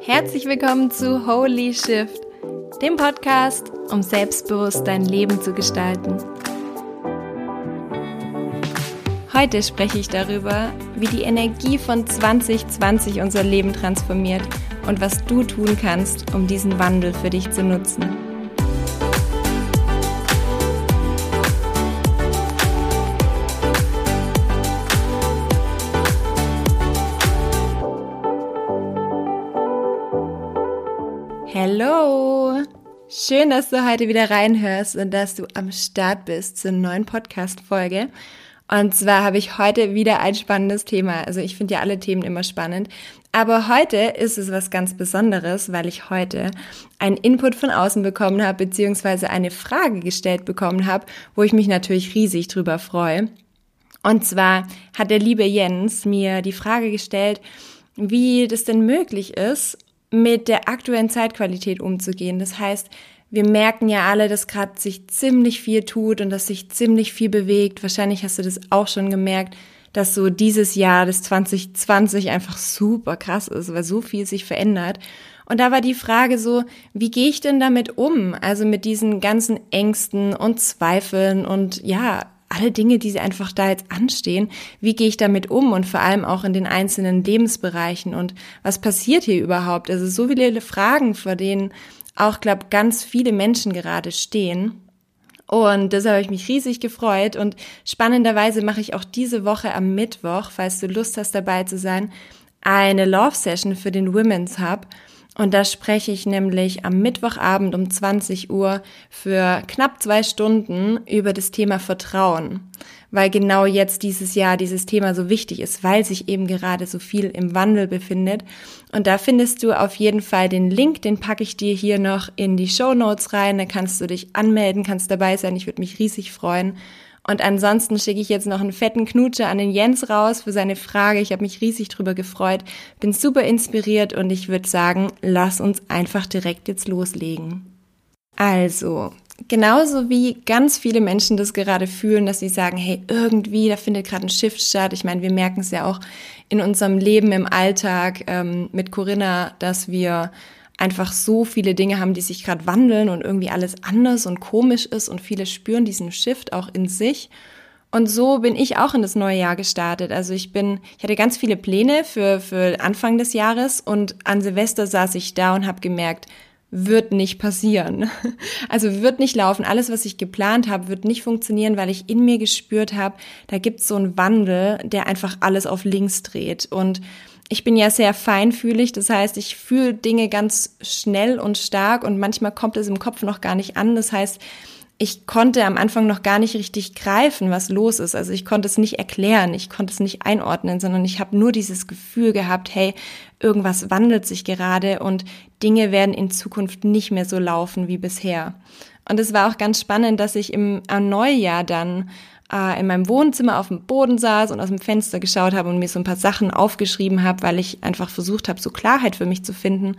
Herzlich willkommen zu Holy Shift, dem Podcast, um selbstbewusst dein Leben zu gestalten. Heute spreche ich darüber, wie die Energie von 2020 unser Leben transformiert und was du tun kannst, um diesen Wandel für dich zu nutzen. Schön, dass du heute wieder reinhörst und dass du am Start bist zur neuen Podcast-Folge. Und zwar habe ich heute wieder ein spannendes Thema. Also ich finde ja alle Themen immer spannend. Aber heute ist es was ganz Besonderes, weil ich heute einen Input von außen bekommen habe, beziehungsweise eine Frage gestellt bekommen habe, wo ich mich natürlich riesig drüber freue. Und zwar hat der liebe Jens mir die Frage gestellt, wie das denn möglich ist, mit der aktuellen Zeitqualität umzugehen. Das heißt, wir merken ja alle, dass gerade sich ziemlich viel tut und dass sich ziemlich viel bewegt. Wahrscheinlich hast du das auch schon gemerkt, dass so dieses Jahr, das 2020 einfach super krass ist, weil so viel sich verändert. Und da war die Frage so, wie gehe ich denn damit um? Also mit diesen ganzen Ängsten und Zweifeln und ja, alle Dinge, die sie einfach da jetzt anstehen, wie gehe ich damit um und vor allem auch in den einzelnen Lebensbereichen und was passiert hier überhaupt? Also so viele Fragen, vor denen auch, glaube ganz viele Menschen gerade stehen. Und deshalb habe ich mich riesig gefreut und spannenderweise mache ich auch diese Woche am Mittwoch, falls du Lust hast dabei zu sein, eine Love Session für den Women's Hub. Und da spreche ich nämlich am Mittwochabend um 20 Uhr für knapp zwei Stunden über das Thema Vertrauen, weil genau jetzt dieses Jahr dieses Thema so wichtig ist, weil sich eben gerade so viel im Wandel befindet. Und da findest du auf jeden Fall den Link, den packe ich dir hier noch in die Show Notes rein. Da kannst du dich anmelden, kannst dabei sein. Ich würde mich riesig freuen. Und ansonsten schicke ich jetzt noch einen fetten Knutscher an den Jens raus für seine Frage. Ich habe mich riesig drüber gefreut, bin super inspiriert und ich würde sagen, lass uns einfach direkt jetzt loslegen. Also, genauso wie ganz viele Menschen das gerade fühlen, dass sie sagen, hey, irgendwie, da findet gerade ein Shift statt. Ich meine, wir merken es ja auch in unserem Leben im Alltag ähm, mit Corinna, dass wir einfach so viele Dinge haben, die sich gerade wandeln und irgendwie alles anders und komisch ist und viele spüren diesen Shift auch in sich. Und so bin ich auch in das neue Jahr gestartet. Also ich bin, ich hatte ganz viele Pläne für, für Anfang des Jahres und an Silvester saß ich da und habe gemerkt, wird nicht passieren. Also wird nicht laufen. Alles, was ich geplant habe, wird nicht funktionieren, weil ich in mir gespürt habe, da gibt es so einen Wandel, der einfach alles auf links dreht. Und ich bin ja sehr feinfühlig, das heißt, ich fühle Dinge ganz schnell und stark und manchmal kommt es im Kopf noch gar nicht an. Das heißt, ich konnte am Anfang noch gar nicht richtig greifen, was los ist. Also ich konnte es nicht erklären, ich konnte es nicht einordnen, sondern ich habe nur dieses Gefühl gehabt, hey, irgendwas wandelt sich gerade und Dinge werden in Zukunft nicht mehr so laufen wie bisher. Und es war auch ganz spannend, dass ich im Neujahr dann äh, in meinem Wohnzimmer auf dem Boden saß und aus dem Fenster geschaut habe und mir so ein paar Sachen aufgeschrieben habe, weil ich einfach versucht habe, so Klarheit für mich zu finden.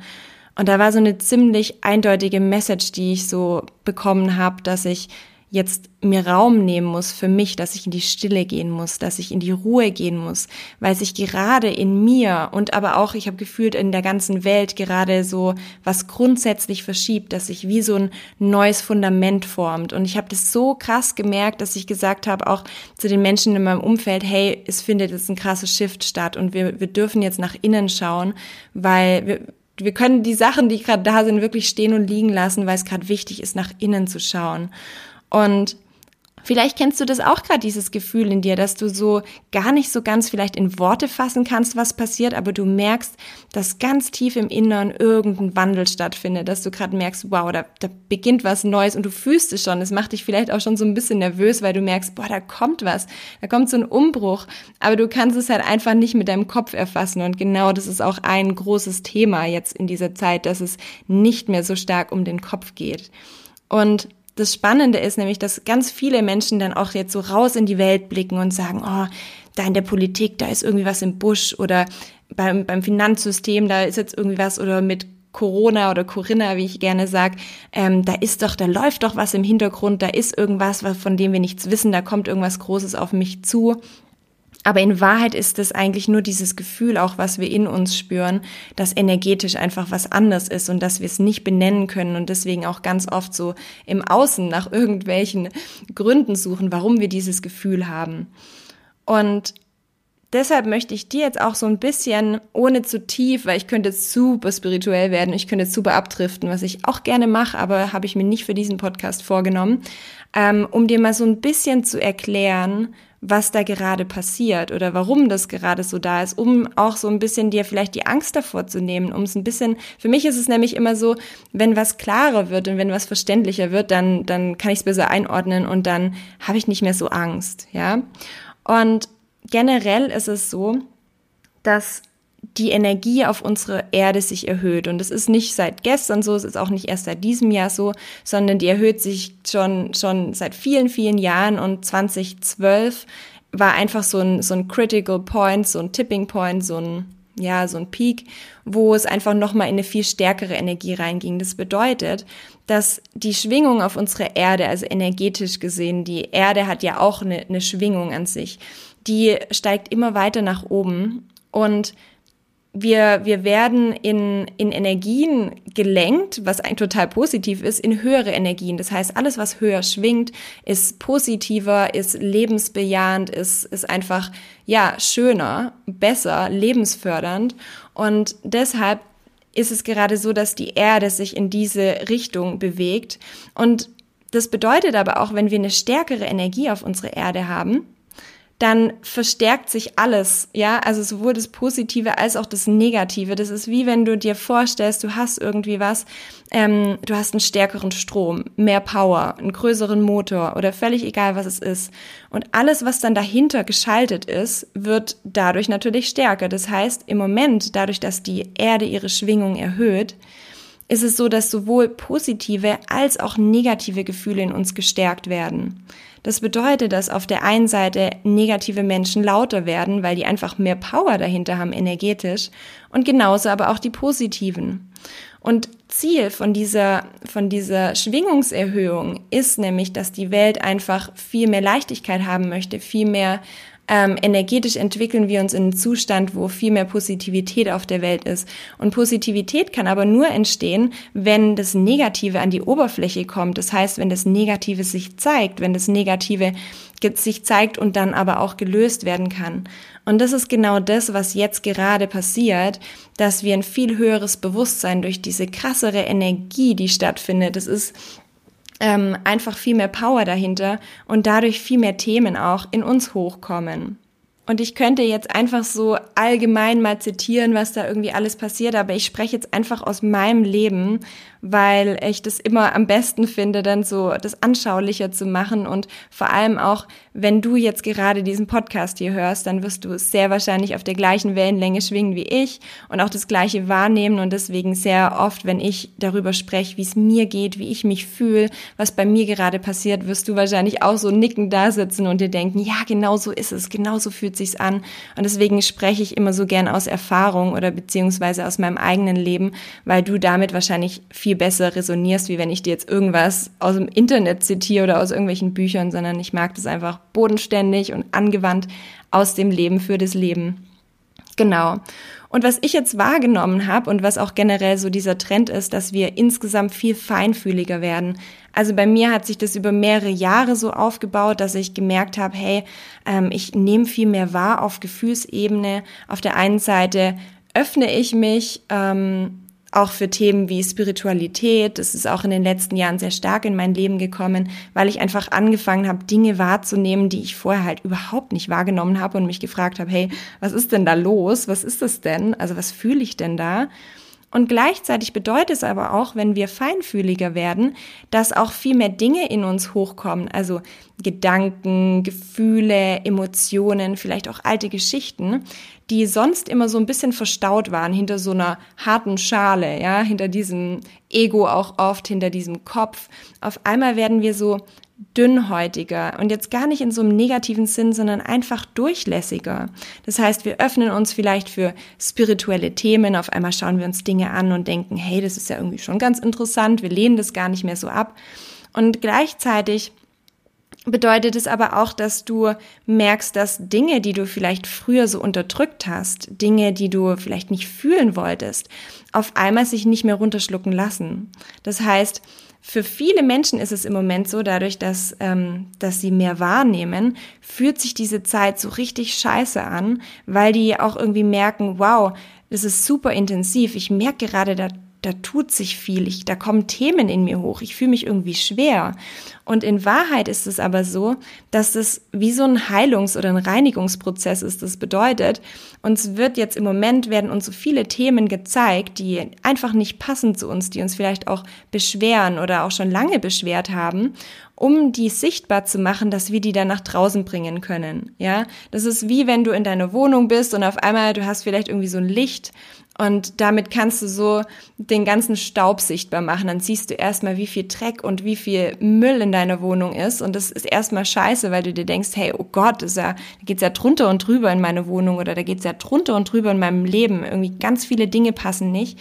Und da war so eine ziemlich eindeutige Message, die ich so bekommen habe, dass ich jetzt mir Raum nehmen muss für mich, dass ich in die Stille gehen muss, dass ich in die Ruhe gehen muss, weil sich gerade in mir und aber auch, ich habe gefühlt in der ganzen Welt gerade so was grundsätzlich verschiebt, dass sich wie so ein neues Fundament formt. Und ich habe das so krass gemerkt, dass ich gesagt habe, auch zu den Menschen in meinem Umfeld, hey, es findet jetzt ein krasses Shift statt und wir, wir dürfen jetzt nach innen schauen, weil wir, wir können die Sachen, die gerade da sind, wirklich stehen und liegen lassen, weil es gerade wichtig ist, nach innen zu schauen. Und Vielleicht kennst du das auch gerade, dieses Gefühl in dir, dass du so gar nicht so ganz vielleicht in Worte fassen kannst, was passiert, aber du merkst, dass ganz tief im Inneren irgendein Wandel stattfindet, dass du gerade merkst, wow, da, da beginnt was Neues und du fühlst es schon. Es macht dich vielleicht auch schon so ein bisschen nervös, weil du merkst, boah, da kommt was, da kommt so ein Umbruch, aber du kannst es halt einfach nicht mit deinem Kopf erfassen und genau das ist auch ein großes Thema jetzt in dieser Zeit, dass es nicht mehr so stark um den Kopf geht. Und das Spannende ist nämlich, dass ganz viele Menschen dann auch jetzt so raus in die Welt blicken und sagen, oh, da in der Politik, da ist irgendwie was im Busch oder beim, beim Finanzsystem, da ist jetzt irgendwie was oder mit Corona oder Corinna, wie ich gerne sag, ähm, da ist doch, da läuft doch was im Hintergrund, da ist irgendwas, von dem wir nichts wissen, da kommt irgendwas Großes auf mich zu. Aber in Wahrheit ist es eigentlich nur dieses Gefühl, auch was wir in uns spüren, dass energetisch einfach was anders ist und dass wir es nicht benennen können und deswegen auch ganz oft so im Außen nach irgendwelchen Gründen suchen, warum wir dieses Gefühl haben. Und deshalb möchte ich dir jetzt auch so ein bisschen, ohne zu tief, weil ich könnte jetzt super spirituell werden, ich könnte jetzt super abdriften, was ich auch gerne mache, aber habe ich mir nicht für diesen Podcast vorgenommen, ähm, um dir mal so ein bisschen zu erklären, was da gerade passiert oder warum das gerade so da ist, um auch so ein bisschen dir vielleicht die Angst davor zu nehmen, um es ein bisschen, für mich ist es nämlich immer so, wenn was klarer wird und wenn was verständlicher wird, dann, dann kann ich es besser einordnen und dann habe ich nicht mehr so Angst, ja. Und generell ist es so, dass die Energie auf unsere Erde sich erhöht. Und das ist nicht seit gestern so, es ist auch nicht erst seit diesem Jahr so, sondern die erhöht sich schon, schon seit vielen, vielen Jahren. Und 2012 war einfach so ein, so ein Critical Point, so ein Tipping Point, so ein, ja, so ein Peak, wo es einfach nochmal in eine viel stärkere Energie reinging. Das bedeutet, dass die Schwingung auf unsere Erde, also energetisch gesehen, die Erde hat ja auch eine, eine Schwingung an sich, die steigt immer weiter nach oben. Und wir, wir werden in, in Energien gelenkt, was ein total positiv ist, in höhere Energien. Das heißt, alles, was höher schwingt, ist positiver, ist lebensbejahend, ist, ist einfach, ja, schöner, besser, lebensfördernd. Und deshalb ist es gerade so, dass die Erde sich in diese Richtung bewegt. Und das bedeutet aber auch, wenn wir eine stärkere Energie auf unsere Erde haben, dann verstärkt sich alles, ja, also sowohl das Positive als auch das Negative. Das ist wie wenn du dir vorstellst, du hast irgendwie was, ähm, du hast einen stärkeren Strom, mehr Power, einen größeren Motor oder völlig egal, was es ist. Und alles, was dann dahinter geschaltet ist, wird dadurch natürlich stärker. Das heißt, im Moment, dadurch, dass die Erde ihre Schwingung erhöht, ist es so, dass sowohl positive als auch negative Gefühle in uns gestärkt werden. Das bedeutet, dass auf der einen Seite negative Menschen lauter werden, weil die einfach mehr Power dahinter haben energetisch und genauso aber auch die positiven. Und Ziel von dieser, von dieser Schwingungserhöhung ist nämlich, dass die Welt einfach viel mehr Leichtigkeit haben möchte, viel mehr ähm, energetisch entwickeln wir uns in einen Zustand, wo viel mehr Positivität auf der Welt ist. Und Positivität kann aber nur entstehen, wenn das Negative an die Oberfläche kommt. Das heißt, wenn das Negative sich zeigt, wenn das Negative sich zeigt und dann aber auch gelöst werden kann. Und das ist genau das, was jetzt gerade passiert, dass wir ein viel höheres Bewusstsein durch diese krassere Energie, die stattfindet. Das ist ähm, einfach viel mehr Power dahinter und dadurch viel mehr Themen auch in uns hochkommen. Und ich könnte jetzt einfach so allgemein mal zitieren, was da irgendwie alles passiert, aber ich spreche jetzt einfach aus meinem Leben, weil ich das immer am besten finde, dann so das anschaulicher zu machen. Und vor allem auch, wenn du jetzt gerade diesen Podcast hier hörst, dann wirst du sehr wahrscheinlich auf der gleichen Wellenlänge schwingen wie ich und auch das gleiche wahrnehmen und deswegen sehr oft, wenn ich darüber spreche, wie es mir geht, wie ich mich fühle, was bei mir gerade passiert, wirst du wahrscheinlich auch so nickend da sitzen und dir denken, ja, genau so ist es, genau so fühlt sich's an. Und deswegen spreche ich immer so gern aus Erfahrung oder beziehungsweise aus meinem eigenen Leben, weil du damit wahrscheinlich viel viel besser resonierst, wie wenn ich dir jetzt irgendwas aus dem Internet zitiere oder aus irgendwelchen Büchern, sondern ich mag das einfach bodenständig und angewandt aus dem Leben für das Leben. Genau. Und was ich jetzt wahrgenommen habe und was auch generell so dieser Trend ist, dass wir insgesamt viel feinfühliger werden. Also bei mir hat sich das über mehrere Jahre so aufgebaut, dass ich gemerkt habe, hey, ähm, ich nehme viel mehr wahr auf Gefühlsebene. Auf der einen Seite öffne ich mich ähm, auch für Themen wie Spiritualität. Das ist auch in den letzten Jahren sehr stark in mein Leben gekommen, weil ich einfach angefangen habe, Dinge wahrzunehmen, die ich vorher halt überhaupt nicht wahrgenommen habe und mich gefragt habe, hey, was ist denn da los? Was ist das denn? Also was fühle ich denn da? Und gleichzeitig bedeutet es aber auch, wenn wir feinfühliger werden, dass auch viel mehr Dinge in uns hochkommen, also Gedanken, Gefühle, Emotionen, vielleicht auch alte Geschichten, die sonst immer so ein bisschen verstaut waren hinter so einer harten Schale, ja, hinter diesem Ego auch oft, hinter diesem Kopf. Auf einmal werden wir so dünnhäutiger und jetzt gar nicht in so einem negativen Sinn, sondern einfach durchlässiger. Das heißt, wir öffnen uns vielleicht für spirituelle Themen, auf einmal schauen wir uns Dinge an und denken, hey, das ist ja irgendwie schon ganz interessant, wir lehnen das gar nicht mehr so ab. Und gleichzeitig bedeutet es aber auch, dass du merkst, dass Dinge, die du vielleicht früher so unterdrückt hast, Dinge, die du vielleicht nicht fühlen wolltest, auf einmal sich nicht mehr runterschlucken lassen. Das heißt, für viele Menschen ist es im Moment so, dadurch, dass, ähm, dass sie mehr wahrnehmen, fühlt sich diese Zeit so richtig scheiße an, weil die auch irgendwie merken, wow, das ist super intensiv. Ich merke gerade, da da tut sich viel, ich, da kommen Themen in mir hoch, ich fühle mich irgendwie schwer. Und in Wahrheit ist es aber so, dass das wie so ein Heilungs- oder ein Reinigungsprozess ist. Das bedeutet, uns wird jetzt im Moment werden uns so viele Themen gezeigt, die einfach nicht passen zu uns, die uns vielleicht auch beschweren oder auch schon lange beschwert haben um die sichtbar zu machen, dass wir die dann nach draußen bringen können. Ja, das ist wie wenn du in deiner Wohnung bist und auf einmal du hast vielleicht irgendwie so ein Licht und damit kannst du so den ganzen Staub sichtbar machen. Dann siehst du erstmal, wie viel Dreck und wie viel Müll in deiner Wohnung ist. Und das ist erstmal scheiße, weil du dir denkst, hey, oh Gott, ist ja, da geht's ja drunter und drüber in meine Wohnung oder da geht's ja drunter und drüber in meinem Leben. Irgendwie ganz viele Dinge passen nicht.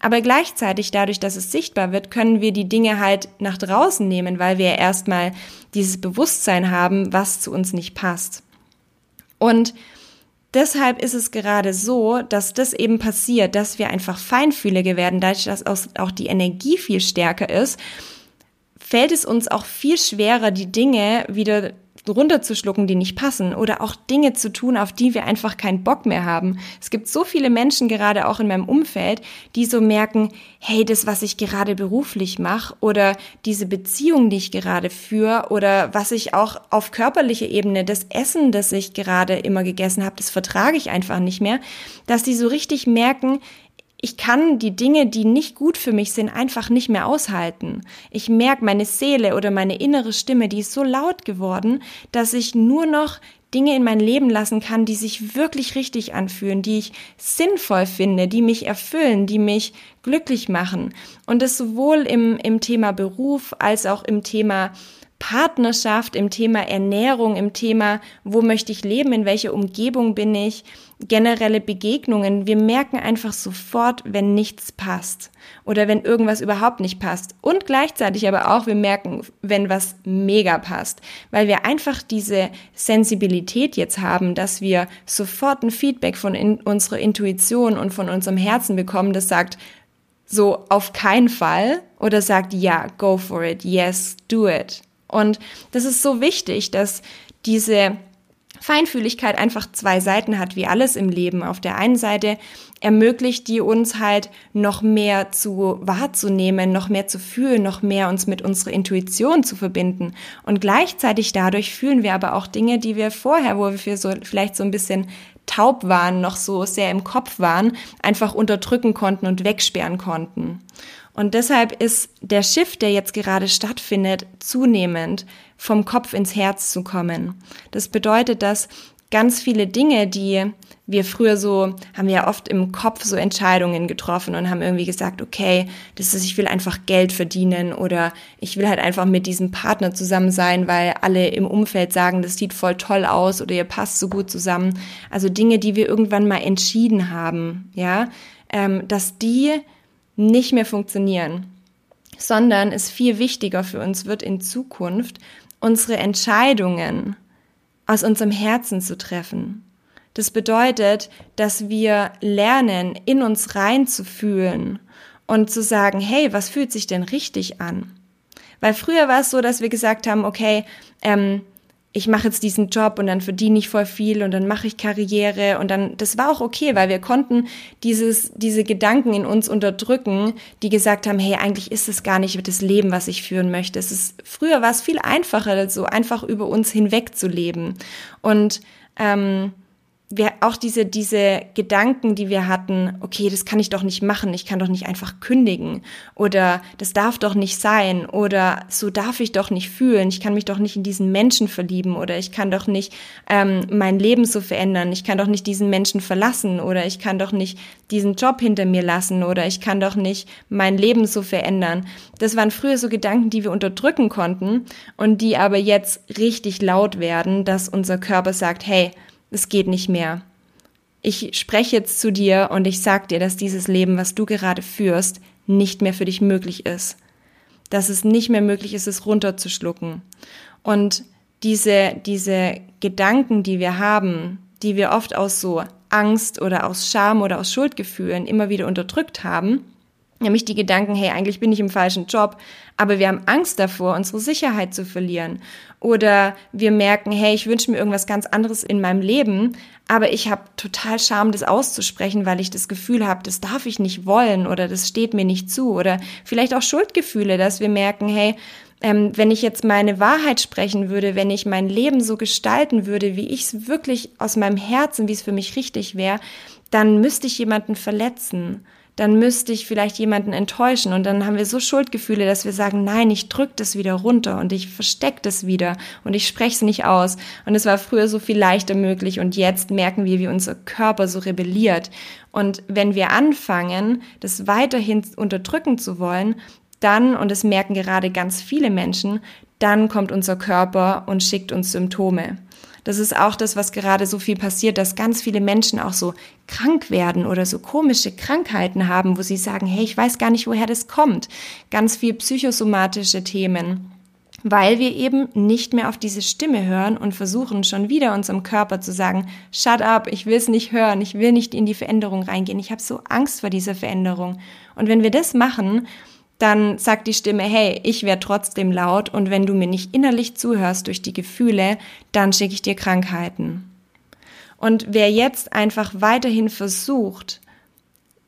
Aber gleichzeitig, dadurch, dass es sichtbar wird, können wir die Dinge halt nach draußen nehmen, weil wir erstmal dieses Bewusstsein haben, was zu uns nicht passt. Und deshalb ist es gerade so, dass das eben passiert, dass wir einfach feinfühliger werden, dadurch, dass auch die Energie viel stärker ist, fällt es uns auch viel schwerer, die Dinge wieder runterzuschlucken, die nicht passen oder auch Dinge zu tun, auf die wir einfach keinen Bock mehr haben. Es gibt so viele Menschen gerade auch in meinem Umfeld, die so merken, hey, das, was ich gerade beruflich mache oder diese Beziehung, die ich gerade führe oder was ich auch auf körperlicher Ebene, das Essen, das ich gerade immer gegessen habe, das vertrage ich einfach nicht mehr, dass die so richtig merken, ich kann die Dinge, die nicht gut für mich sind, einfach nicht mehr aushalten. Ich merke, meine Seele oder meine innere Stimme, die ist so laut geworden, dass ich nur noch Dinge in mein Leben lassen kann, die sich wirklich richtig anfühlen, die ich sinnvoll finde, die mich erfüllen, die mich glücklich machen. Und das sowohl im, im Thema Beruf als auch im Thema Partnerschaft, im Thema Ernährung, im Thema, wo möchte ich leben, in welcher Umgebung bin ich, generelle Begegnungen. Wir merken einfach sofort, wenn nichts passt oder wenn irgendwas überhaupt nicht passt. Und gleichzeitig aber auch, wir merken, wenn was mega passt, weil wir einfach diese Sensibilität jetzt haben, dass wir sofort ein Feedback von in unserer Intuition und von unserem Herzen bekommen, das sagt, so auf keinen Fall oder sagt, ja, go for it, yes, do it. Und das ist so wichtig, dass diese Feinfühligkeit einfach zwei Seiten hat, wie alles im Leben. Auf der einen Seite ermöglicht die uns halt noch mehr zu wahrzunehmen, noch mehr zu fühlen, noch mehr uns mit unserer Intuition zu verbinden. Und gleichzeitig dadurch fühlen wir aber auch Dinge, die wir vorher, wo wir so vielleicht so ein bisschen taub waren, noch so sehr im Kopf waren, einfach unterdrücken konnten und wegsperren konnten. Und deshalb ist der Shift, der jetzt gerade stattfindet, zunehmend vom Kopf ins Herz zu kommen. Das bedeutet, dass ganz viele Dinge, die wir früher so, haben wir ja oft im Kopf so Entscheidungen getroffen und haben irgendwie gesagt, okay, das ist, ich will einfach Geld verdienen oder ich will halt einfach mit diesem Partner zusammen sein, weil alle im Umfeld sagen, das sieht voll toll aus oder ihr passt so gut zusammen. Also Dinge, die wir irgendwann mal entschieden haben, ja, ähm, dass die nicht mehr funktionieren, sondern es viel wichtiger für uns wird in Zukunft, unsere Entscheidungen aus unserem Herzen zu treffen. Das bedeutet, dass wir lernen, in uns reinzufühlen und zu sagen, hey, was fühlt sich denn richtig an? Weil früher war es so, dass wir gesagt haben, okay, ähm, ich mache jetzt diesen Job und dann verdiene ich voll viel und dann mache ich Karriere und dann, das war auch okay, weil wir konnten dieses, diese Gedanken in uns unterdrücken, die gesagt haben, hey, eigentlich ist es gar nicht das Leben, was ich führen möchte. Es ist, früher war es viel einfacher, so einfach über uns hinweg zu leben. Und ähm, wir auch diese, diese Gedanken, die wir hatten, okay, das kann ich doch nicht machen, ich kann doch nicht einfach kündigen oder das darf doch nicht sein oder so darf ich doch nicht fühlen, ich kann mich doch nicht in diesen Menschen verlieben oder ich kann doch nicht ähm, mein Leben so verändern, ich kann doch nicht diesen Menschen verlassen oder ich kann doch nicht diesen Job hinter mir lassen oder ich kann doch nicht mein Leben so verändern. Das waren früher so Gedanken, die wir unterdrücken konnten und die aber jetzt richtig laut werden, dass unser Körper sagt, hey, es geht nicht mehr. Ich spreche jetzt zu dir und ich sag dir, dass dieses Leben, was du gerade führst, nicht mehr für dich möglich ist. Dass es nicht mehr möglich ist, es runterzuschlucken. Und diese, diese Gedanken, die wir haben, die wir oft aus so Angst oder aus Scham oder aus Schuldgefühlen immer wieder unterdrückt haben, nämlich die Gedanken, hey, eigentlich bin ich im falschen Job, aber wir haben Angst davor, unsere Sicherheit zu verlieren. Oder wir merken, hey, ich wünsche mir irgendwas ganz anderes in meinem Leben, aber ich habe total Scham, das auszusprechen, weil ich das Gefühl habe, das darf ich nicht wollen oder das steht mir nicht zu. Oder vielleicht auch Schuldgefühle, dass wir merken, hey, ähm, wenn ich jetzt meine Wahrheit sprechen würde, wenn ich mein Leben so gestalten würde, wie ich es wirklich aus meinem Herzen, wie es für mich richtig wäre, dann müsste ich jemanden verletzen. Dann müsste ich vielleicht jemanden enttäuschen und dann haben wir so Schuldgefühle, dass wir sagen, nein, ich drück das wieder runter und ich versteck das wieder und ich spreche es nicht aus. Und es war früher so viel leichter möglich und jetzt merken wir, wie unser Körper so rebelliert. Und wenn wir anfangen, das weiterhin unterdrücken zu wollen, dann, und das merken gerade ganz viele Menschen, dann kommt unser Körper und schickt uns Symptome. Das ist auch das, was gerade so viel passiert, dass ganz viele Menschen auch so krank werden oder so komische Krankheiten haben, wo sie sagen, hey, ich weiß gar nicht, woher das kommt. Ganz viel psychosomatische Themen weil wir eben nicht mehr auf diese Stimme hören und versuchen schon wieder unserem Körper zu sagen, shut up, ich will es nicht hören, ich will nicht in die Veränderung reingehen, ich habe so Angst vor dieser Veränderung. Und wenn wir das machen, dann sagt die Stimme, hey, ich werde trotzdem laut und wenn du mir nicht innerlich zuhörst durch die Gefühle, dann schicke ich dir Krankheiten. Und wer jetzt einfach weiterhin versucht,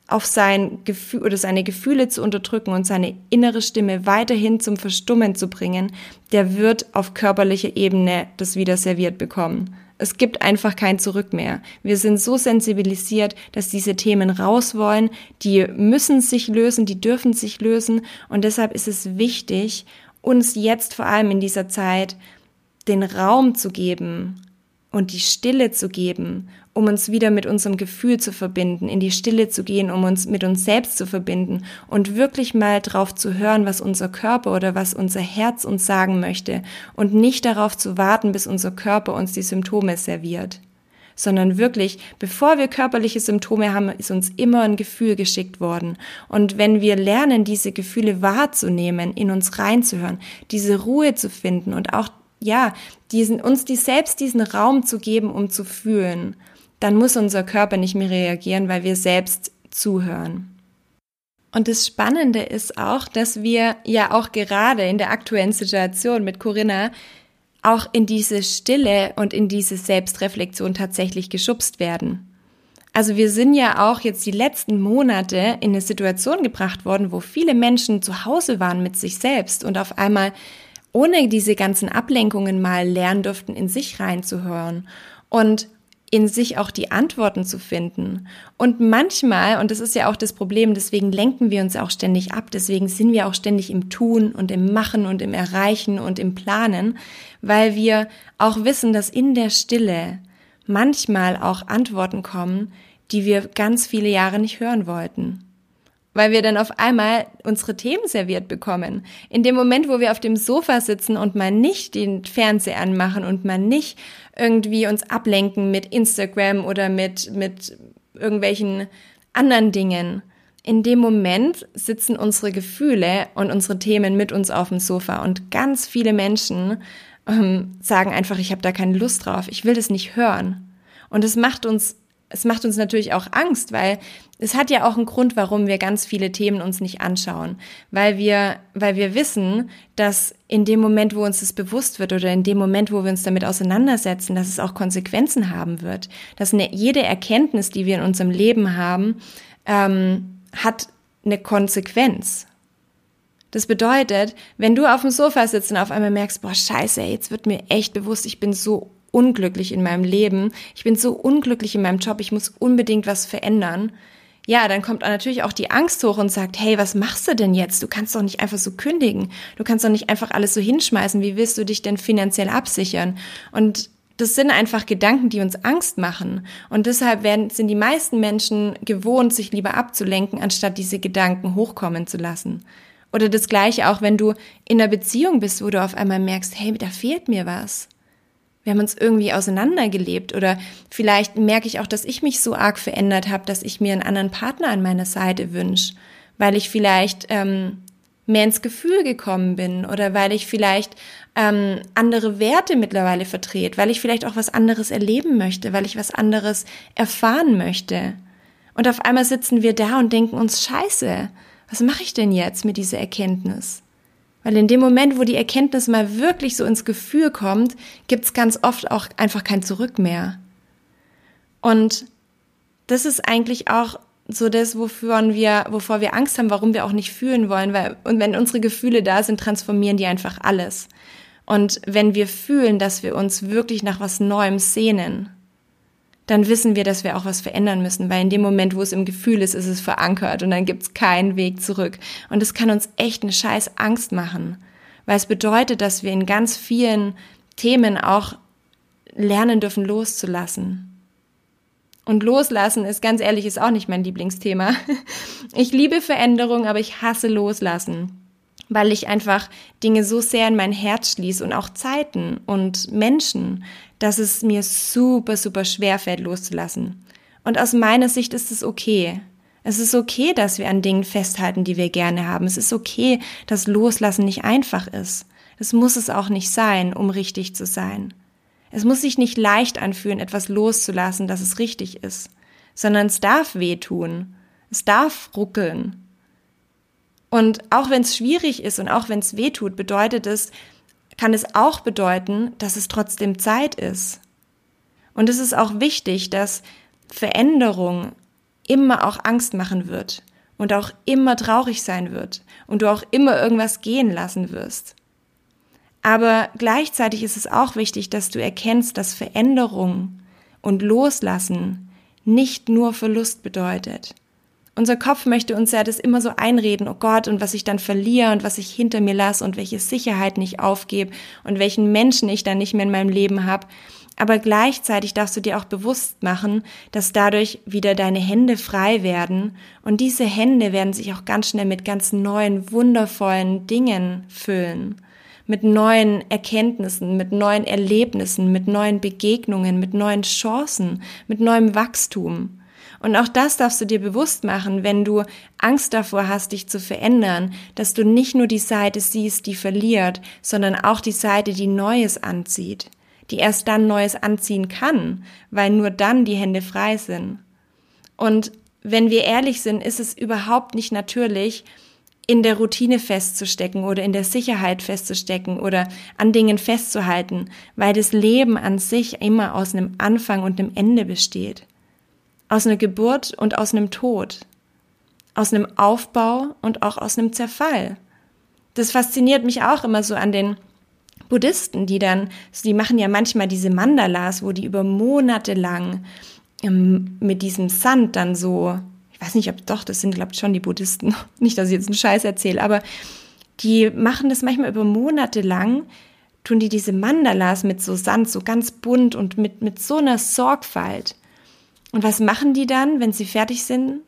auf sein Gefühl oder seine Gefühle zu unterdrücken und seine innere Stimme weiterhin zum Verstummen zu bringen, der wird auf körperlicher Ebene das wieder serviert bekommen. Es gibt einfach kein Zurück mehr. Wir sind so sensibilisiert, dass diese Themen raus wollen. Die müssen sich lösen, die dürfen sich lösen. Und deshalb ist es wichtig, uns jetzt vor allem in dieser Zeit den Raum zu geben und die Stille zu geben um uns wieder mit unserem Gefühl zu verbinden, in die Stille zu gehen, um uns mit uns selbst zu verbinden und wirklich mal drauf zu hören, was unser Körper oder was unser Herz uns sagen möchte und nicht darauf zu warten, bis unser Körper uns die Symptome serviert sondern wirklich, bevor wir körperliche Symptome haben, ist uns immer ein Gefühl geschickt worden. Und wenn wir lernen, diese Gefühle wahrzunehmen, in uns reinzuhören, diese Ruhe zu finden und auch, ja, diesen, uns die selbst diesen Raum zu geben, um zu fühlen, dann muss unser Körper nicht mehr reagieren, weil wir selbst zuhören. Und das Spannende ist auch, dass wir ja auch gerade in der aktuellen Situation mit Corinna auch in diese Stille und in diese Selbstreflexion tatsächlich geschubst werden. Also wir sind ja auch jetzt die letzten Monate in eine Situation gebracht worden, wo viele Menschen zu Hause waren mit sich selbst und auf einmal ohne diese ganzen Ablenkungen mal lernen durften, in sich reinzuhören. Und in sich auch die Antworten zu finden. Und manchmal, und das ist ja auch das Problem, deswegen lenken wir uns auch ständig ab, deswegen sind wir auch ständig im Tun und im Machen und im Erreichen und im Planen, weil wir auch wissen, dass in der Stille manchmal auch Antworten kommen, die wir ganz viele Jahre nicht hören wollten weil wir dann auf einmal unsere Themen serviert bekommen. In dem Moment, wo wir auf dem Sofa sitzen und mal nicht den Fernseher anmachen und mal nicht irgendwie uns ablenken mit Instagram oder mit, mit irgendwelchen anderen Dingen. In dem Moment sitzen unsere Gefühle und unsere Themen mit uns auf dem Sofa und ganz viele Menschen ähm, sagen einfach, ich habe da keine Lust drauf, ich will das nicht hören. Und es macht uns es macht uns natürlich auch Angst, weil es hat ja auch einen Grund, warum wir ganz viele Themen uns nicht anschauen, weil wir, weil wir wissen, dass in dem Moment, wo uns das bewusst wird oder in dem Moment, wo wir uns damit auseinandersetzen, dass es auch Konsequenzen haben wird, dass eine, jede Erkenntnis, die wir in unserem Leben haben, ähm, hat eine Konsequenz. Das bedeutet, wenn du auf dem Sofa sitzt und auf einmal merkst, boah, scheiße, jetzt wird mir echt bewusst, ich bin so unglücklich in meinem Leben, ich bin so unglücklich in meinem Job, ich muss unbedingt was verändern. Ja, dann kommt natürlich auch die Angst hoch und sagt, hey, was machst du denn jetzt? Du kannst doch nicht einfach so kündigen. Du kannst doch nicht einfach alles so hinschmeißen. Wie willst du dich denn finanziell absichern? Und das sind einfach Gedanken, die uns Angst machen. Und deshalb werden, sind die meisten Menschen gewohnt, sich lieber abzulenken, anstatt diese Gedanken hochkommen zu lassen. Oder das gleiche auch, wenn du in einer Beziehung bist, wo du auf einmal merkst, hey, da fehlt mir was wir haben uns irgendwie auseinandergelebt oder vielleicht merke ich auch, dass ich mich so arg verändert habe, dass ich mir einen anderen Partner an meiner Seite wünsche, weil ich vielleicht ähm, mehr ins Gefühl gekommen bin oder weil ich vielleicht ähm, andere Werte mittlerweile vertrete, weil ich vielleicht auch was anderes erleben möchte, weil ich was anderes erfahren möchte. Und auf einmal sitzen wir da und denken uns, scheiße, was mache ich denn jetzt mit dieser Erkenntnis? Weil in dem Moment, wo die Erkenntnis mal wirklich so ins Gefühl kommt, gibt's ganz oft auch einfach kein Zurück mehr. Und das ist eigentlich auch so das, wofür wir, wovor wir Angst haben, warum wir auch nicht fühlen wollen, weil, und wenn unsere Gefühle da sind, transformieren die einfach alles. Und wenn wir fühlen, dass wir uns wirklich nach was Neuem sehnen, dann wissen wir, dass wir auch was verändern müssen, weil in dem Moment, wo es im Gefühl ist, ist es verankert und dann gibt's keinen Weg zurück. Und es kann uns echt eine scheiß Angst machen, weil es bedeutet, dass wir in ganz vielen Themen auch lernen dürfen loszulassen. Und loslassen ist ganz ehrlich, ist auch nicht mein Lieblingsthema. Ich liebe Veränderung, aber ich hasse loslassen, weil ich einfach Dinge so sehr in mein Herz schließe und auch Zeiten und Menschen, dass es mir super, super schwer fällt loszulassen. Und aus meiner Sicht ist es okay. Es ist okay, dass wir an Dingen festhalten, die wir gerne haben. Es ist okay, dass Loslassen nicht einfach ist. Es muss es auch nicht sein, um richtig zu sein. Es muss sich nicht leicht anfühlen, etwas loszulassen, dass es richtig ist, sondern es darf wehtun. Es darf ruckeln. Und auch wenn es schwierig ist und auch wenn es wehtut, bedeutet es, kann es auch bedeuten, dass es trotzdem Zeit ist. Und es ist auch wichtig, dass Veränderung immer auch Angst machen wird und auch immer traurig sein wird und du auch immer irgendwas gehen lassen wirst. Aber gleichzeitig ist es auch wichtig, dass du erkennst, dass Veränderung und Loslassen nicht nur Verlust bedeutet. Unser Kopf möchte uns ja das immer so einreden, oh Gott, und was ich dann verliere und was ich hinter mir lasse und welche Sicherheit nicht aufgebe und welchen Menschen ich dann nicht mehr in meinem Leben habe. Aber gleichzeitig darfst du dir auch bewusst machen, dass dadurch wieder deine Hände frei werden und diese Hände werden sich auch ganz schnell mit ganz neuen, wundervollen Dingen füllen mit neuen Erkenntnissen, mit neuen Erlebnissen, mit neuen Begegnungen, mit neuen Chancen, mit neuem Wachstum. Und auch das darfst du dir bewusst machen, wenn du Angst davor hast, dich zu verändern, dass du nicht nur die Seite siehst, die verliert, sondern auch die Seite, die Neues anzieht, die erst dann Neues anziehen kann, weil nur dann die Hände frei sind. Und wenn wir ehrlich sind, ist es überhaupt nicht natürlich, in der Routine festzustecken oder in der Sicherheit festzustecken oder an Dingen festzuhalten, weil das Leben an sich immer aus einem Anfang und einem Ende besteht. Aus einer Geburt und aus einem Tod. Aus einem Aufbau und auch aus einem Zerfall. Das fasziniert mich auch immer so an den Buddhisten, die dann, die machen ja manchmal diese Mandalas, wo die über Monate lang ähm, mit diesem Sand dann so ich weiß nicht, ob doch, das sind, glaube ich, schon die Buddhisten. Nicht, dass ich jetzt einen Scheiß erzähle, aber die machen das manchmal über Monate lang, tun die diese Mandalas mit so Sand, so ganz bunt und mit, mit so einer Sorgfalt. Und was machen die dann, wenn sie fertig sind?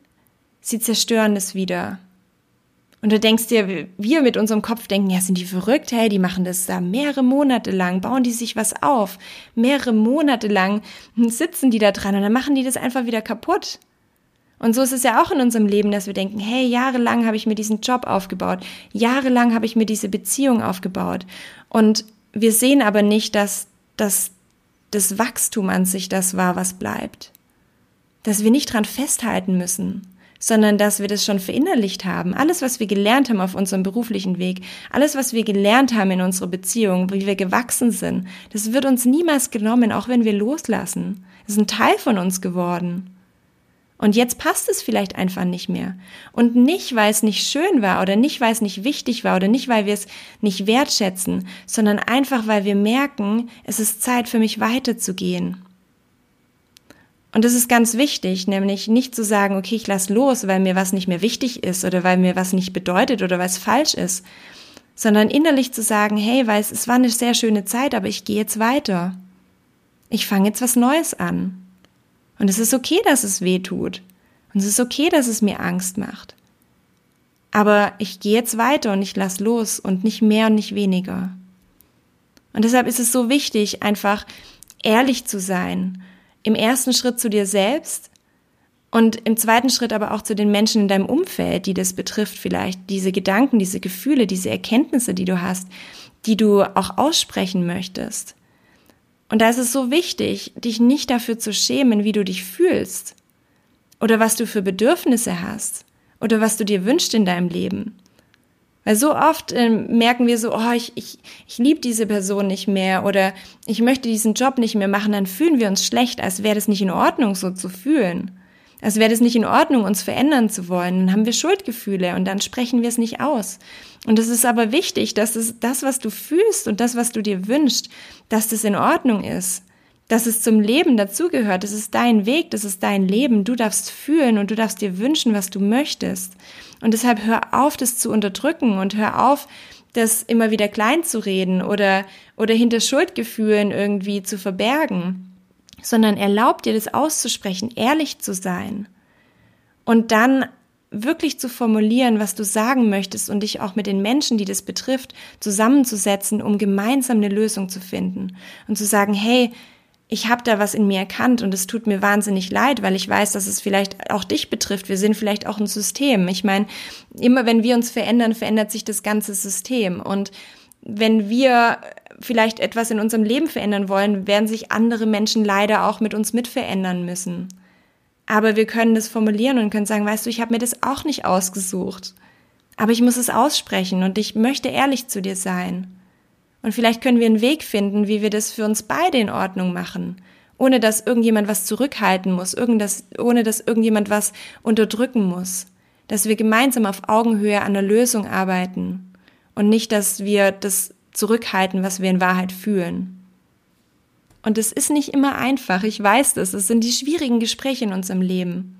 Sie zerstören es wieder. Und du denkst dir, wir mit unserem Kopf denken, ja, sind die verrückt? Hey, die machen das da mehrere Monate lang, bauen die sich was auf. Mehrere Monate lang sitzen die da dran und dann machen die das einfach wieder kaputt. Und so ist es ja auch in unserem Leben, dass wir denken, hey, jahrelang habe ich mir diesen Job aufgebaut, jahrelang habe ich mir diese Beziehung aufgebaut. Und wir sehen aber nicht, dass, dass das Wachstum an sich das war, was bleibt. Dass wir nicht dran festhalten müssen, sondern dass wir das schon verinnerlicht haben. Alles, was wir gelernt haben auf unserem beruflichen Weg, alles, was wir gelernt haben in unserer Beziehung, wie wir gewachsen sind, das wird uns niemals genommen, auch wenn wir loslassen. Das ist ein Teil von uns geworden. Und jetzt passt es vielleicht einfach nicht mehr. Und nicht, weil es nicht schön war oder nicht, weil es nicht wichtig war oder nicht, weil wir es nicht wertschätzen, sondern einfach, weil wir merken, es ist Zeit für mich weiterzugehen. Und das ist ganz wichtig, nämlich nicht zu sagen, okay, ich lass los, weil mir was nicht mehr wichtig ist oder weil mir was nicht bedeutet oder weil es falsch ist, sondern innerlich zu sagen, hey, weil es, war eine sehr schöne Zeit, aber ich gehe jetzt weiter. Ich fange jetzt was Neues an. Und es ist okay, dass es weh tut. Und es ist okay, dass es mir Angst macht. Aber ich gehe jetzt weiter und ich lass los und nicht mehr und nicht weniger. Und deshalb ist es so wichtig, einfach ehrlich zu sein. Im ersten Schritt zu dir selbst Und im zweiten Schritt aber auch zu den Menschen in deinem Umfeld, die das betrifft, vielleicht diese Gedanken, diese Gefühle, diese Erkenntnisse, die du hast, die du auch aussprechen möchtest. Und da ist es so wichtig, dich nicht dafür zu schämen, wie du dich fühlst oder was du für Bedürfnisse hast oder was du dir wünschst in deinem Leben. Weil so oft äh, merken wir so, oh, ich, ich, ich liebe diese Person nicht mehr oder ich möchte diesen Job nicht mehr machen, dann fühlen wir uns schlecht, als wäre das nicht in Ordnung, so zu fühlen. Als wäre das nicht in Ordnung, uns verändern zu wollen. Dann haben wir Schuldgefühle und dann sprechen wir es nicht aus. Und es ist aber wichtig, dass es das, was du fühlst und das, was du dir wünschst, dass das in Ordnung ist. Dass es zum Leben dazugehört. Das ist dein Weg, das ist dein Leben. Du darfst fühlen und du darfst dir wünschen, was du möchtest. Und deshalb hör auf, das zu unterdrücken und hör auf, das immer wieder klein zu reden oder, oder hinter Schuldgefühlen irgendwie zu verbergen sondern erlaub dir das auszusprechen, ehrlich zu sein und dann wirklich zu formulieren, was du sagen möchtest und dich auch mit den Menschen, die das betrifft, zusammenzusetzen, um gemeinsam eine Lösung zu finden und zu sagen, hey, ich habe da was in mir erkannt und es tut mir wahnsinnig leid, weil ich weiß, dass es vielleicht auch dich betrifft. Wir sind vielleicht auch ein System. Ich meine, immer wenn wir uns verändern, verändert sich das ganze System. Und wenn wir vielleicht etwas in unserem Leben verändern wollen, werden sich andere Menschen leider auch mit uns mit verändern müssen. Aber wir können das formulieren und können sagen, weißt du, ich habe mir das auch nicht ausgesucht. Aber ich muss es aussprechen und ich möchte ehrlich zu dir sein. Und vielleicht können wir einen Weg finden, wie wir das für uns beide in Ordnung machen, ohne dass irgendjemand was zurückhalten muss, ohne dass irgendjemand was unterdrücken muss. Dass wir gemeinsam auf Augenhöhe an der Lösung arbeiten und nicht, dass wir das zurückhalten, was wir in Wahrheit fühlen. Und es ist nicht immer einfach, ich weiß das, es sind die schwierigen Gespräche in unserem Leben.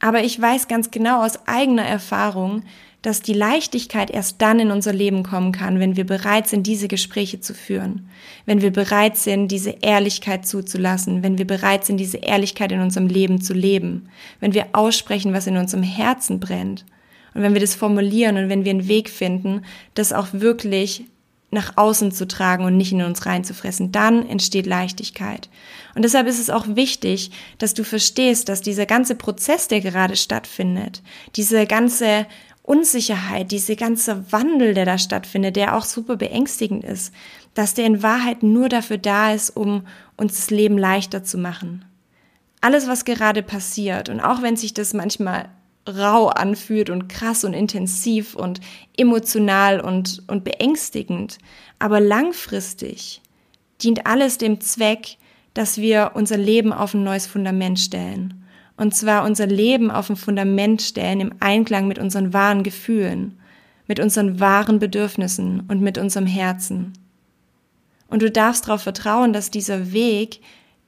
Aber ich weiß ganz genau aus eigener Erfahrung, dass die Leichtigkeit erst dann in unser Leben kommen kann, wenn wir bereit sind, diese Gespräche zu führen, wenn wir bereit sind, diese Ehrlichkeit zuzulassen, wenn wir bereit sind, diese Ehrlichkeit in unserem Leben zu leben, wenn wir aussprechen, was in unserem Herzen brennt und wenn wir das formulieren und wenn wir einen Weg finden, das auch wirklich nach außen zu tragen und nicht in uns reinzufressen. Dann entsteht Leichtigkeit. Und deshalb ist es auch wichtig, dass du verstehst, dass dieser ganze Prozess, der gerade stattfindet, diese ganze Unsicherheit, diese ganze Wandel, der da stattfindet, der auch super beängstigend ist, dass der in Wahrheit nur dafür da ist, um uns das Leben leichter zu machen. Alles, was gerade passiert, und auch wenn sich das manchmal rau anfühlt und krass und intensiv und emotional und, und beängstigend. Aber langfristig dient alles dem Zweck, dass wir unser Leben auf ein neues Fundament stellen. Und zwar unser Leben auf ein Fundament stellen im Einklang mit unseren wahren Gefühlen, mit unseren wahren Bedürfnissen und mit unserem Herzen. Und du darfst darauf vertrauen, dass dieser Weg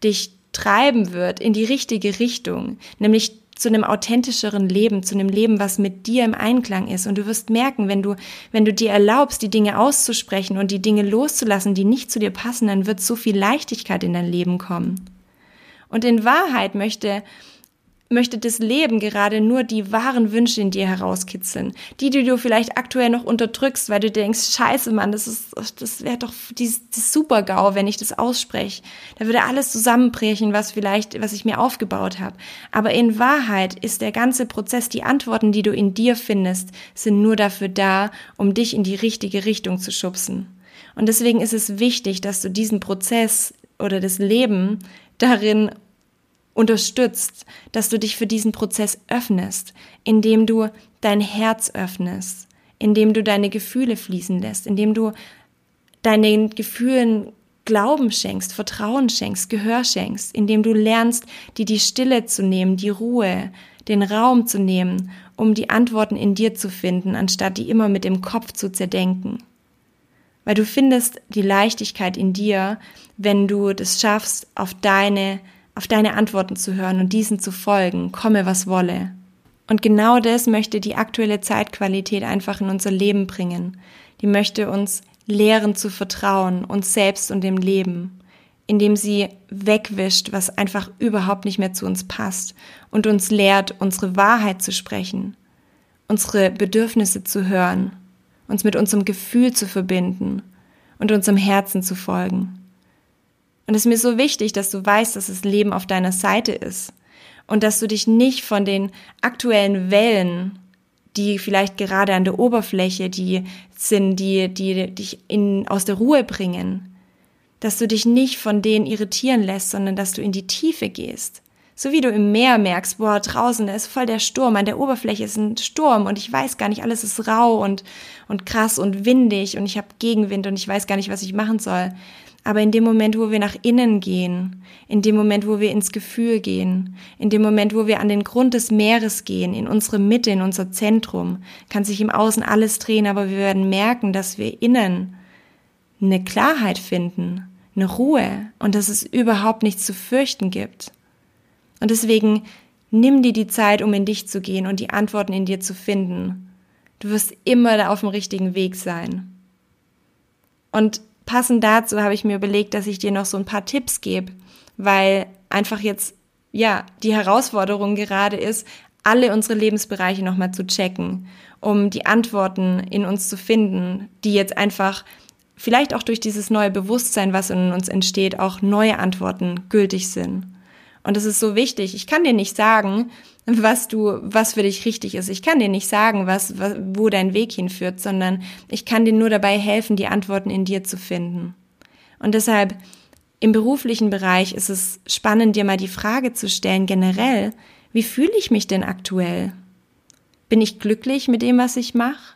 dich treiben wird in die richtige Richtung, nämlich zu einem authentischeren Leben, zu einem Leben, was mit dir im Einklang ist. Und du wirst merken, wenn du, wenn du dir erlaubst, die Dinge auszusprechen und die Dinge loszulassen, die nicht zu dir passen, dann wird so viel Leichtigkeit in dein Leben kommen. Und in Wahrheit möchte möchte das Leben gerade nur die wahren Wünsche in dir herauskitzeln. Die, die du vielleicht aktuell noch unterdrückst, weil du denkst, scheiße, Mann, das ist, das wäre doch die, die Super-GAU, wenn ich das ausspreche. Da würde alles zusammenbrechen, was vielleicht, was ich mir aufgebaut habe. Aber in Wahrheit ist der ganze Prozess, die Antworten, die du in dir findest, sind nur dafür da, um dich in die richtige Richtung zu schubsen. Und deswegen ist es wichtig, dass du diesen Prozess oder das Leben darin unterstützt, dass du dich für diesen Prozess öffnest, indem du dein Herz öffnest, indem du deine Gefühle fließen lässt, indem du deinen Gefühlen Glauben schenkst, Vertrauen schenkst, Gehör schenkst, indem du lernst, dir die Stille zu nehmen, die Ruhe, den Raum zu nehmen, um die Antworten in dir zu finden, anstatt die immer mit dem Kopf zu zerdenken. Weil du findest die Leichtigkeit in dir, wenn du das schaffst, auf deine auf deine Antworten zu hören und diesen zu folgen, komme was wolle. Und genau das möchte die aktuelle Zeitqualität einfach in unser Leben bringen. Die möchte uns lehren zu vertrauen, uns selbst und dem Leben, indem sie wegwischt, was einfach überhaupt nicht mehr zu uns passt und uns lehrt, unsere Wahrheit zu sprechen, unsere Bedürfnisse zu hören, uns mit unserem Gefühl zu verbinden und unserem Herzen zu folgen. Und es ist mir so wichtig, dass du weißt, dass das Leben auf deiner Seite ist und dass du dich nicht von den aktuellen Wellen, die vielleicht gerade an der Oberfläche, die sind, die, die dich in, aus der Ruhe bringen, dass du dich nicht von denen irritieren lässt, sondern dass du in die Tiefe gehst. So wie du im Meer merkst, boah, draußen, da ist voll der Sturm, an der Oberfläche ist ein Sturm und ich weiß gar nicht, alles ist rau und, und krass und windig und ich habe Gegenwind und ich weiß gar nicht, was ich machen soll. Aber in dem Moment, wo wir nach innen gehen, in dem Moment, wo wir ins Gefühl gehen, in dem Moment, wo wir an den Grund des Meeres gehen, in unsere Mitte, in unser Zentrum, kann sich im Außen alles drehen, aber wir werden merken, dass wir innen eine Klarheit finden, eine Ruhe und dass es überhaupt nichts zu fürchten gibt. Und deswegen nimm dir die Zeit, um in dich zu gehen und die Antworten in dir zu finden. Du wirst immer auf dem richtigen Weg sein. Und passend dazu habe ich mir überlegt, dass ich dir noch so ein paar Tipps gebe, weil einfach jetzt, ja, die Herausforderung gerade ist, alle unsere Lebensbereiche nochmal zu checken, um die Antworten in uns zu finden, die jetzt einfach vielleicht auch durch dieses neue Bewusstsein, was in uns entsteht, auch neue Antworten gültig sind. Und das ist so wichtig. Ich kann dir nicht sagen, was du, was für dich richtig ist. Ich kann dir nicht sagen, was, was, wo dein Weg hinführt, sondern ich kann dir nur dabei helfen, die Antworten in dir zu finden. Und deshalb im beruflichen Bereich ist es spannend, dir mal die Frage zu stellen, generell, wie fühle ich mich denn aktuell? Bin ich glücklich mit dem, was ich mache?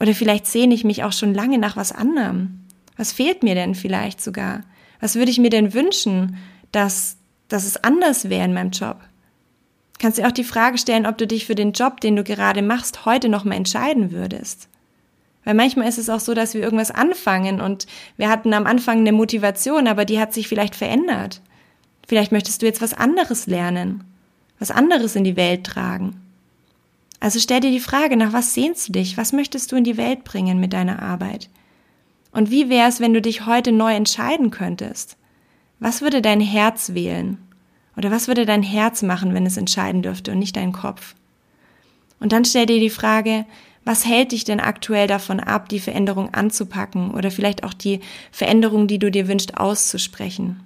Oder vielleicht sehne ich mich auch schon lange nach was anderem. Was fehlt mir denn vielleicht sogar? Was würde ich mir denn wünschen, dass, dass es anders wäre in meinem Job? Kannst dir auch die Frage stellen, ob du dich für den Job, den du gerade machst, heute noch mal entscheiden würdest. Weil manchmal ist es auch so, dass wir irgendwas anfangen und wir hatten am Anfang eine Motivation, aber die hat sich vielleicht verändert. Vielleicht möchtest du jetzt was anderes lernen, was anderes in die Welt tragen. Also stell dir die Frage, nach was sehnst du dich? Was möchtest du in die Welt bringen mit deiner Arbeit? Und wie wäre es, wenn du dich heute neu entscheiden könntest? Was würde dein Herz wählen? Oder was würde dein Herz machen, wenn es entscheiden dürfte und nicht dein Kopf? Und dann stell dir die Frage, was hält dich denn aktuell davon ab, die Veränderung anzupacken oder vielleicht auch die Veränderung, die du dir wünschst, auszusprechen?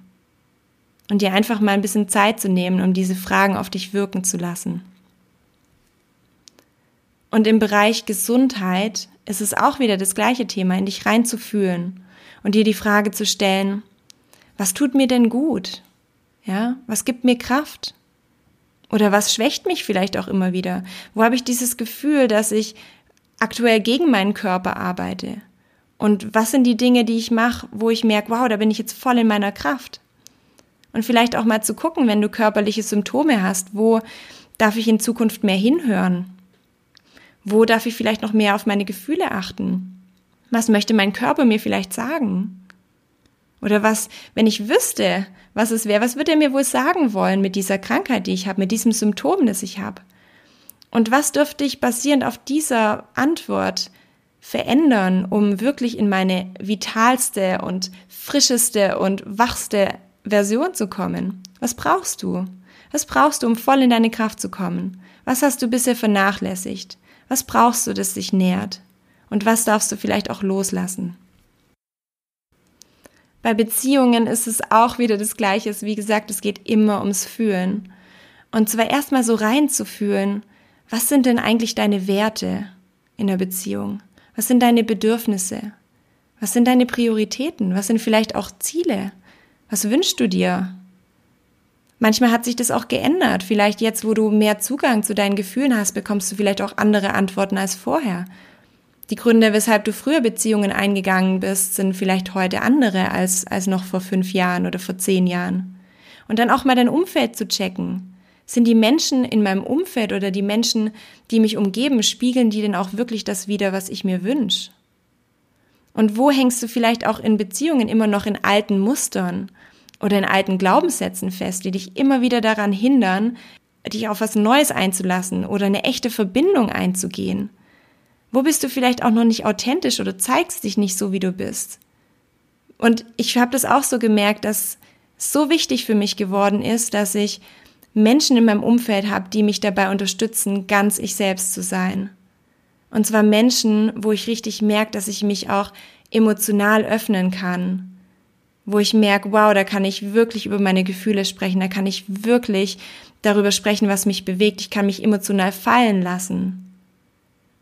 Und dir einfach mal ein bisschen Zeit zu nehmen, um diese Fragen auf dich wirken zu lassen. Und im Bereich Gesundheit ist es auch wieder das gleiche Thema, in dich reinzufühlen und dir die Frage zu stellen, was tut mir denn gut? Ja, was gibt mir Kraft? Oder was schwächt mich vielleicht auch immer wieder? Wo habe ich dieses Gefühl, dass ich aktuell gegen meinen Körper arbeite? Und was sind die Dinge, die ich mache, wo ich merke, wow, da bin ich jetzt voll in meiner Kraft? Und vielleicht auch mal zu gucken, wenn du körperliche Symptome hast, wo darf ich in Zukunft mehr hinhören? Wo darf ich vielleicht noch mehr auf meine Gefühle achten? Was möchte mein Körper mir vielleicht sagen? Oder was, wenn ich wüsste, was es wäre, was würde er mir wohl sagen wollen mit dieser Krankheit, die ich habe, mit diesem Symptom, das ich habe? Und was dürfte ich basierend auf dieser Antwort verändern, um wirklich in meine vitalste und frischeste und wachste Version zu kommen? Was brauchst du? Was brauchst du, um voll in deine Kraft zu kommen? Was hast du bisher vernachlässigt? Was brauchst du, das dich nährt? Und was darfst du vielleicht auch loslassen? Bei Beziehungen ist es auch wieder das Gleiche. Wie gesagt, es geht immer ums Fühlen. Und zwar erstmal so reinzufühlen, was sind denn eigentlich deine Werte in der Beziehung? Was sind deine Bedürfnisse? Was sind deine Prioritäten? Was sind vielleicht auch Ziele? Was wünschst du dir? Manchmal hat sich das auch geändert. Vielleicht jetzt, wo du mehr Zugang zu deinen Gefühlen hast, bekommst du vielleicht auch andere Antworten als vorher. Die Gründe, weshalb du früher Beziehungen eingegangen bist, sind vielleicht heute andere als, als noch vor fünf Jahren oder vor zehn Jahren. Und dann auch mal dein Umfeld zu checken. Sind die Menschen in meinem Umfeld oder die Menschen, die mich umgeben, spiegeln die denn auch wirklich das wider, was ich mir wünsche? Und wo hängst du vielleicht auch in Beziehungen immer noch in alten Mustern oder in alten Glaubenssätzen fest, die dich immer wieder daran hindern, dich auf was Neues einzulassen oder eine echte Verbindung einzugehen? Wo bist du vielleicht auch noch nicht authentisch oder zeigst dich nicht so, wie du bist? Und ich habe das auch so gemerkt, dass so wichtig für mich geworden ist, dass ich Menschen in meinem Umfeld habe, die mich dabei unterstützen, ganz ich selbst zu sein. Und zwar Menschen, wo ich richtig merke, dass ich mich auch emotional öffnen kann, wo ich merke, wow, da kann ich wirklich über meine Gefühle sprechen, da kann ich wirklich darüber sprechen, was mich bewegt, ich kann mich emotional fallen lassen.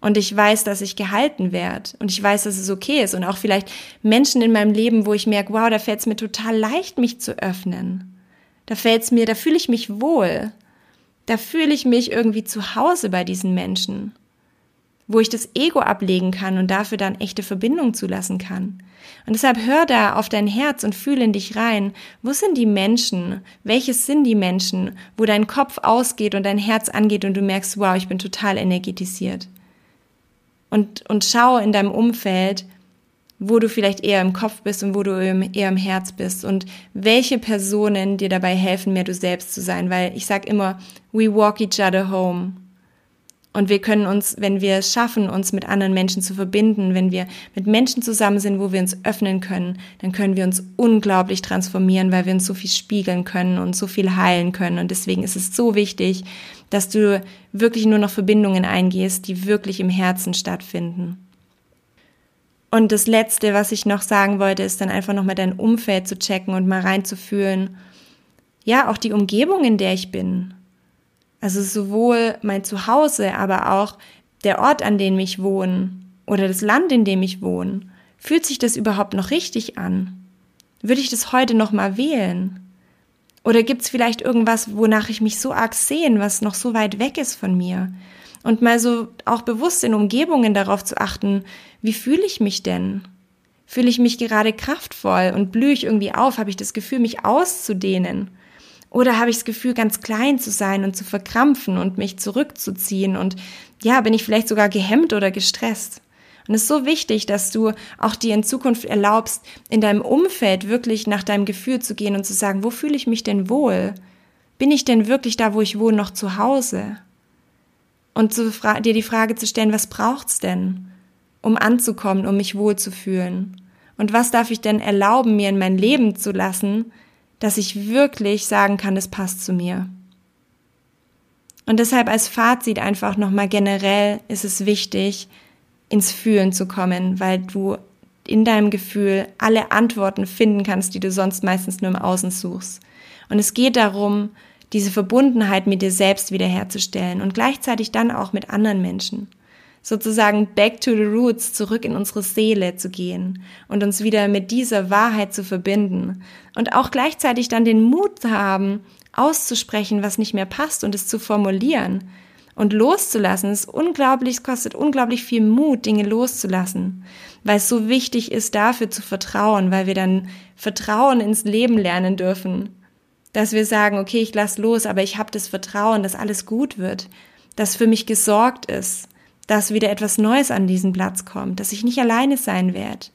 Und ich weiß, dass ich gehalten werde. Und ich weiß, dass es okay ist. Und auch vielleicht Menschen in meinem Leben, wo ich merke, wow, da fällt es mir total leicht, mich zu öffnen. Da fällt es mir, da fühle ich mich wohl. Da fühle ich mich irgendwie zu Hause bei diesen Menschen wo ich das Ego ablegen kann und dafür dann echte Verbindung zulassen kann. Und deshalb hör da auf dein Herz und fühle in dich rein. Wo sind die Menschen? Welches sind die Menschen, wo dein Kopf ausgeht und dein Herz angeht und du merkst, wow, ich bin total energetisiert. Und, und schau in deinem Umfeld, wo du vielleicht eher im Kopf bist und wo du eher im Herz bist und welche Personen dir dabei helfen, mehr du selbst zu sein, weil ich sag immer, we walk each other home. Und wir können uns, wenn wir es schaffen, uns mit anderen Menschen zu verbinden, wenn wir mit Menschen zusammen sind, wo wir uns öffnen können, dann können wir uns unglaublich transformieren, weil wir uns so viel spiegeln können und so viel heilen können. Und deswegen ist es so wichtig, dass du wirklich nur noch Verbindungen eingehst, die wirklich im Herzen stattfinden. Und das Letzte, was ich noch sagen wollte, ist dann einfach nochmal dein Umfeld zu checken und mal reinzufühlen. Ja, auch die Umgebung, in der ich bin. Also sowohl mein Zuhause, aber auch der Ort, an dem ich wohne oder das Land, in dem ich wohne. Fühlt sich das überhaupt noch richtig an? Würde ich das heute noch mal wählen? Oder gibt es vielleicht irgendwas, wonach ich mich so arg sehne, was noch so weit weg ist von mir? Und mal so auch bewusst in Umgebungen darauf zu achten, wie fühle ich mich denn? Fühle ich mich gerade kraftvoll und blühe ich irgendwie auf? Habe ich das Gefühl, mich auszudehnen? Oder habe ich das Gefühl, ganz klein zu sein und zu verkrampfen und mich zurückzuziehen? Und ja, bin ich vielleicht sogar gehemmt oder gestresst? Und es ist so wichtig, dass du auch dir in Zukunft erlaubst, in deinem Umfeld wirklich nach deinem Gefühl zu gehen und zu sagen, wo fühle ich mich denn wohl? Bin ich denn wirklich da, wo ich wohne, noch zu Hause? Und zu dir die Frage zu stellen, was braucht's denn, um anzukommen, um mich wohlzufühlen? Und was darf ich denn erlauben, mir in mein Leben zu lassen, dass ich wirklich sagen kann, es passt zu mir. Und deshalb als Fazit einfach nochmal generell ist es wichtig, ins Fühlen zu kommen, weil du in deinem Gefühl alle Antworten finden kannst, die du sonst meistens nur im Außen suchst. Und es geht darum, diese Verbundenheit mit dir selbst wiederherzustellen und gleichzeitig dann auch mit anderen Menschen sozusagen back to the roots, zurück in unsere Seele zu gehen und uns wieder mit dieser Wahrheit zu verbinden und auch gleichzeitig dann den Mut zu haben, auszusprechen, was nicht mehr passt und es zu formulieren und loszulassen. Es ist unglaublich, kostet unglaublich viel Mut, Dinge loszulassen, weil es so wichtig ist, dafür zu vertrauen, weil wir dann Vertrauen ins Leben lernen dürfen. Dass wir sagen, okay, ich lass los, aber ich habe das Vertrauen, dass alles gut wird, dass für mich gesorgt ist, dass wieder etwas Neues an diesen Platz kommt, dass ich nicht alleine sein werde,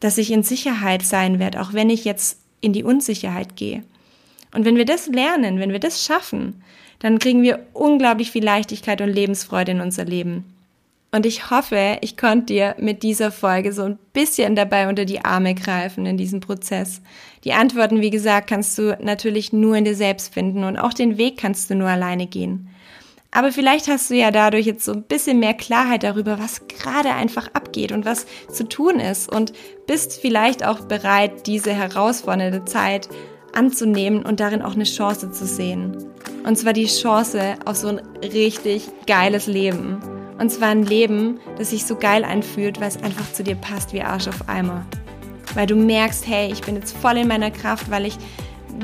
dass ich in Sicherheit sein werde, auch wenn ich jetzt in die Unsicherheit gehe. Und wenn wir das lernen, wenn wir das schaffen, dann kriegen wir unglaublich viel Leichtigkeit und Lebensfreude in unser Leben. Und ich hoffe, ich konnte dir mit dieser Folge so ein bisschen dabei unter die Arme greifen in diesem Prozess. Die Antworten, wie gesagt, kannst du natürlich nur in dir selbst finden und auch den Weg kannst du nur alleine gehen. Aber vielleicht hast du ja dadurch jetzt so ein bisschen mehr Klarheit darüber, was gerade einfach abgeht und was zu tun ist und bist vielleicht auch bereit, diese herausfordernde Zeit anzunehmen und darin auch eine Chance zu sehen. Und zwar die Chance auf so ein richtig geiles Leben. Und zwar ein Leben, das sich so geil anfühlt, weil es einfach zu dir passt wie Arsch auf Eimer. Weil du merkst, hey, ich bin jetzt voll in meiner Kraft, weil ich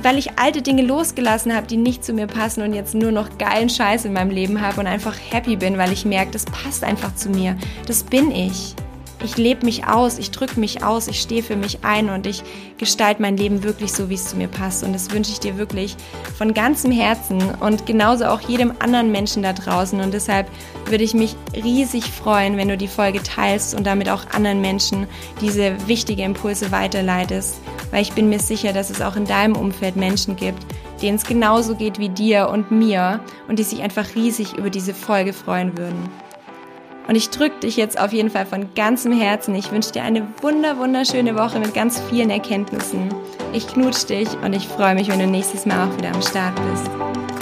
weil ich alte Dinge losgelassen habe, die nicht zu mir passen und jetzt nur noch geilen Scheiß in meinem Leben habe und einfach happy bin, weil ich merke, das passt einfach zu mir. Das bin ich. Ich lebe mich aus, ich drücke mich aus, ich stehe für mich ein und ich gestalte mein Leben wirklich so, wie es zu mir passt. Und das wünsche ich dir wirklich von ganzem Herzen und genauso auch jedem anderen Menschen da draußen. Und deshalb würde ich mich riesig freuen, wenn du die Folge teilst und damit auch anderen Menschen diese wichtige Impulse weiterleitest weil ich bin mir sicher, dass es auch in deinem Umfeld Menschen gibt, denen es genauso geht wie dir und mir und die sich einfach riesig über diese Folge freuen würden. Und ich drücke dich jetzt auf jeden Fall von ganzem Herzen. Ich wünsche dir eine wunder, wunderschöne Woche mit ganz vielen Erkenntnissen. Ich knutsche dich und ich freue mich, wenn du nächstes Mal auch wieder am Start bist.